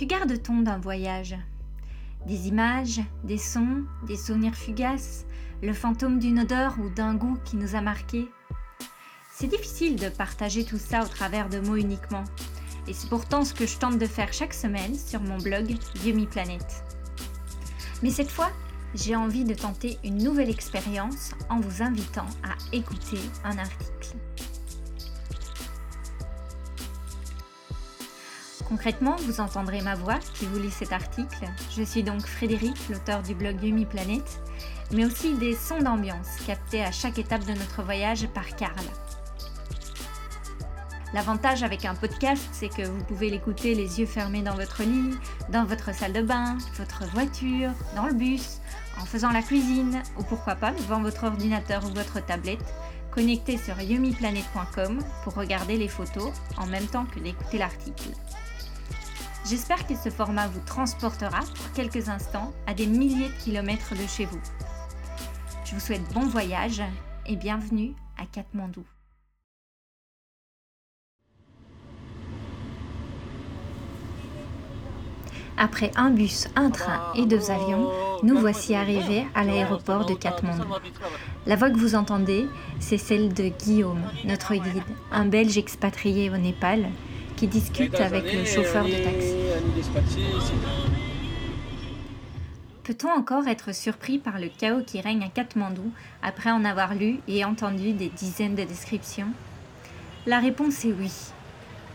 Que garde-t-on d'un voyage? Des images, des sons, des souvenirs fugaces, le fantôme d'une odeur ou d'un goût qui nous a marqués? C'est difficile de partager tout ça au travers de mots uniquement. Et c'est pourtant ce que je tente de faire chaque semaine sur mon blog Yumi Planet. Mais cette fois, j'ai envie de tenter une nouvelle expérience en vous invitant à écouter un article. Concrètement, vous entendrez ma voix qui vous lit cet article. Je suis donc Frédéric, l'auteur du blog Yumi Planet, mais aussi des sons d'ambiance captés à chaque étape de notre voyage par Karl. L'avantage avec un podcast, c'est que vous pouvez l'écouter les yeux fermés dans votre lit, dans votre salle de bain, votre voiture, dans le bus, en faisant la cuisine ou pourquoi pas devant votre ordinateur ou votre tablette, connecté sur yumiplanet.com pour regarder les photos en même temps que d'écouter l'article. J'espère que ce format vous transportera pour quelques instants à des milliers de kilomètres de chez vous. Je vous souhaite bon voyage et bienvenue à Katmandou. Après un bus, un train et deux avions, nous voici arrivés à l'aéroport de Katmandou. La voix que vous entendez, c'est celle de Guillaume, notre guide, un Belge expatrié au Népal, qui discute avec le chauffeur de taxi. Peut-on encore être surpris par le chaos qui règne à Katmandou après en avoir lu et entendu des dizaines de descriptions? La réponse est oui.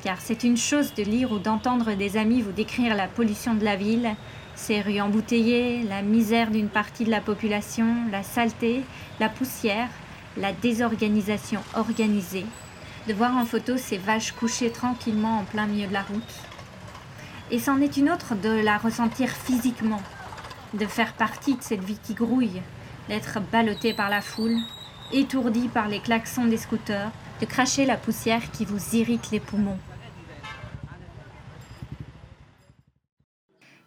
Car c'est une chose de lire ou d'entendre des amis vous décrire la pollution de la ville, ses rues embouteillées, la misère d'une partie de la population, la saleté, la poussière, la désorganisation organisée, de voir en photo ces vaches couchées tranquillement en plein milieu de la route. Et c'en est une autre de la ressentir physiquement, de faire partie de cette vie qui grouille, d'être ballotté par la foule, étourdi par les klaxons des scooters, de cracher la poussière qui vous irrite les poumons.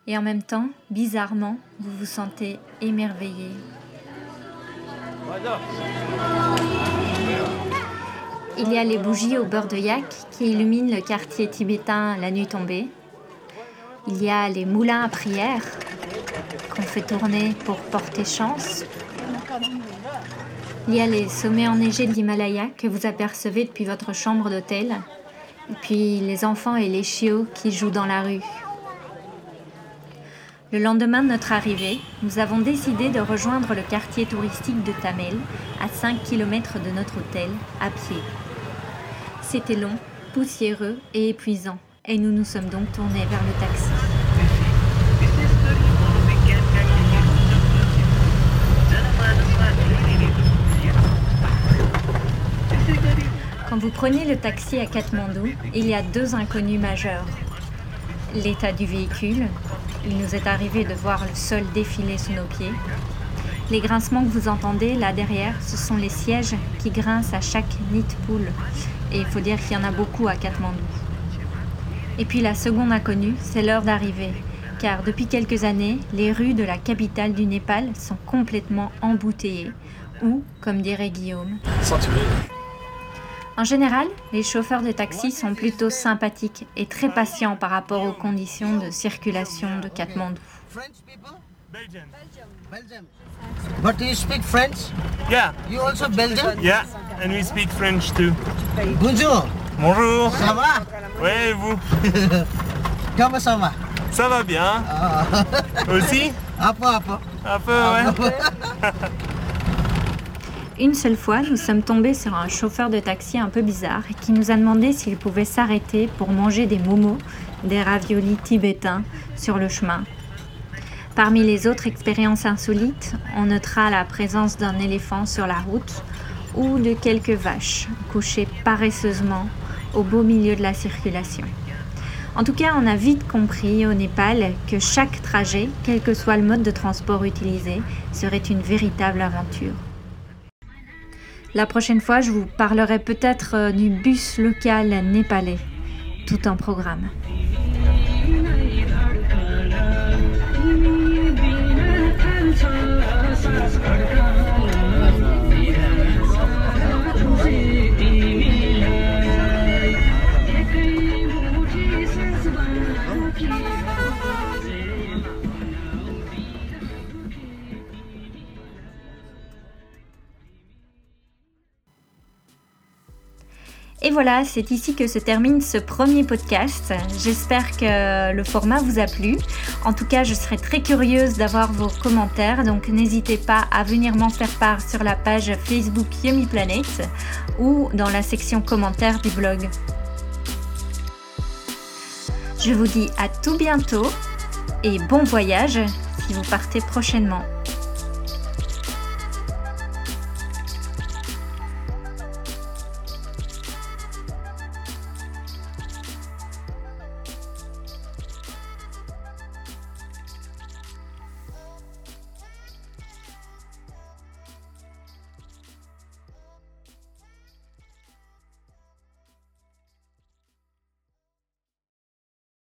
et en même temps, bizarrement, vous vous sentez émerveillé. Il y a les bougies au beurre de yak qui illuminent le quartier tibétain la nuit tombée. Il y a les moulins à prière qu'on fait tourner pour porter chance. Il y a les sommets enneigés de l'Himalaya que vous apercevez depuis votre chambre d'hôtel. Et puis les enfants et les chiots qui jouent dans la rue. Le lendemain de notre arrivée, nous avons décidé de rejoindre le quartier touristique de Tamel, à 5 km de notre hôtel, à pied. C'était long, poussiéreux et épuisant, et nous nous sommes donc tournés vers le taxi. Quand vous prenez le taxi à Katmandou, il y a deux inconnus majeurs. L'état du véhicule, il nous est arrivé de voir le sol défiler sous nos pieds. Les grincements que vous entendez là derrière, ce sont les sièges qui grincent à chaque nid poule. Et il faut dire qu'il y en a beaucoup à Katmandou. Et puis la seconde inconnue, c'est l'heure d'arriver. Car depuis quelques années, les rues de la capitale du Népal sont complètement embouteillées. Ou, comme dirait Guillaume, en général, les chauffeurs de taxi sont plutôt sympathiques et très patients par rapport aux conditions de circulation de Katmandou. Belgium. But you speak French? Yeah. You also Belgian? Yeah, and we speak French too. Bonjour. Bonjour. Ça va? Oui, et vous? Comment ça va? Ça va bien. Ah. Aussi? Un peu, un peu. Un peu, ouais. Une seule fois, nous sommes tombés sur un chauffeur de taxi un peu bizarre qui nous a demandé s'il pouvait s'arrêter pour manger des momos, des raviolis tibétains, sur le chemin. Parmi les autres expériences insolites, on notera la présence d'un éléphant sur la route ou de quelques vaches couchées paresseusement au beau milieu de la circulation. En tout cas, on a vite compris au Népal que chaque trajet, quel que soit le mode de transport utilisé, serait une véritable aventure. La prochaine fois, je vous parlerai peut-être euh, du bus local népalais, tout en programme. Et voilà, c'est ici que se termine ce premier podcast. J'espère que le format vous a plu. En tout cas, je serais très curieuse d'avoir vos commentaires, donc n'hésitez pas à venir m'en faire part sur la page Facebook Yummy Planet ou dans la section commentaires du blog. Je vous dis à tout bientôt et bon voyage si vous partez prochainement.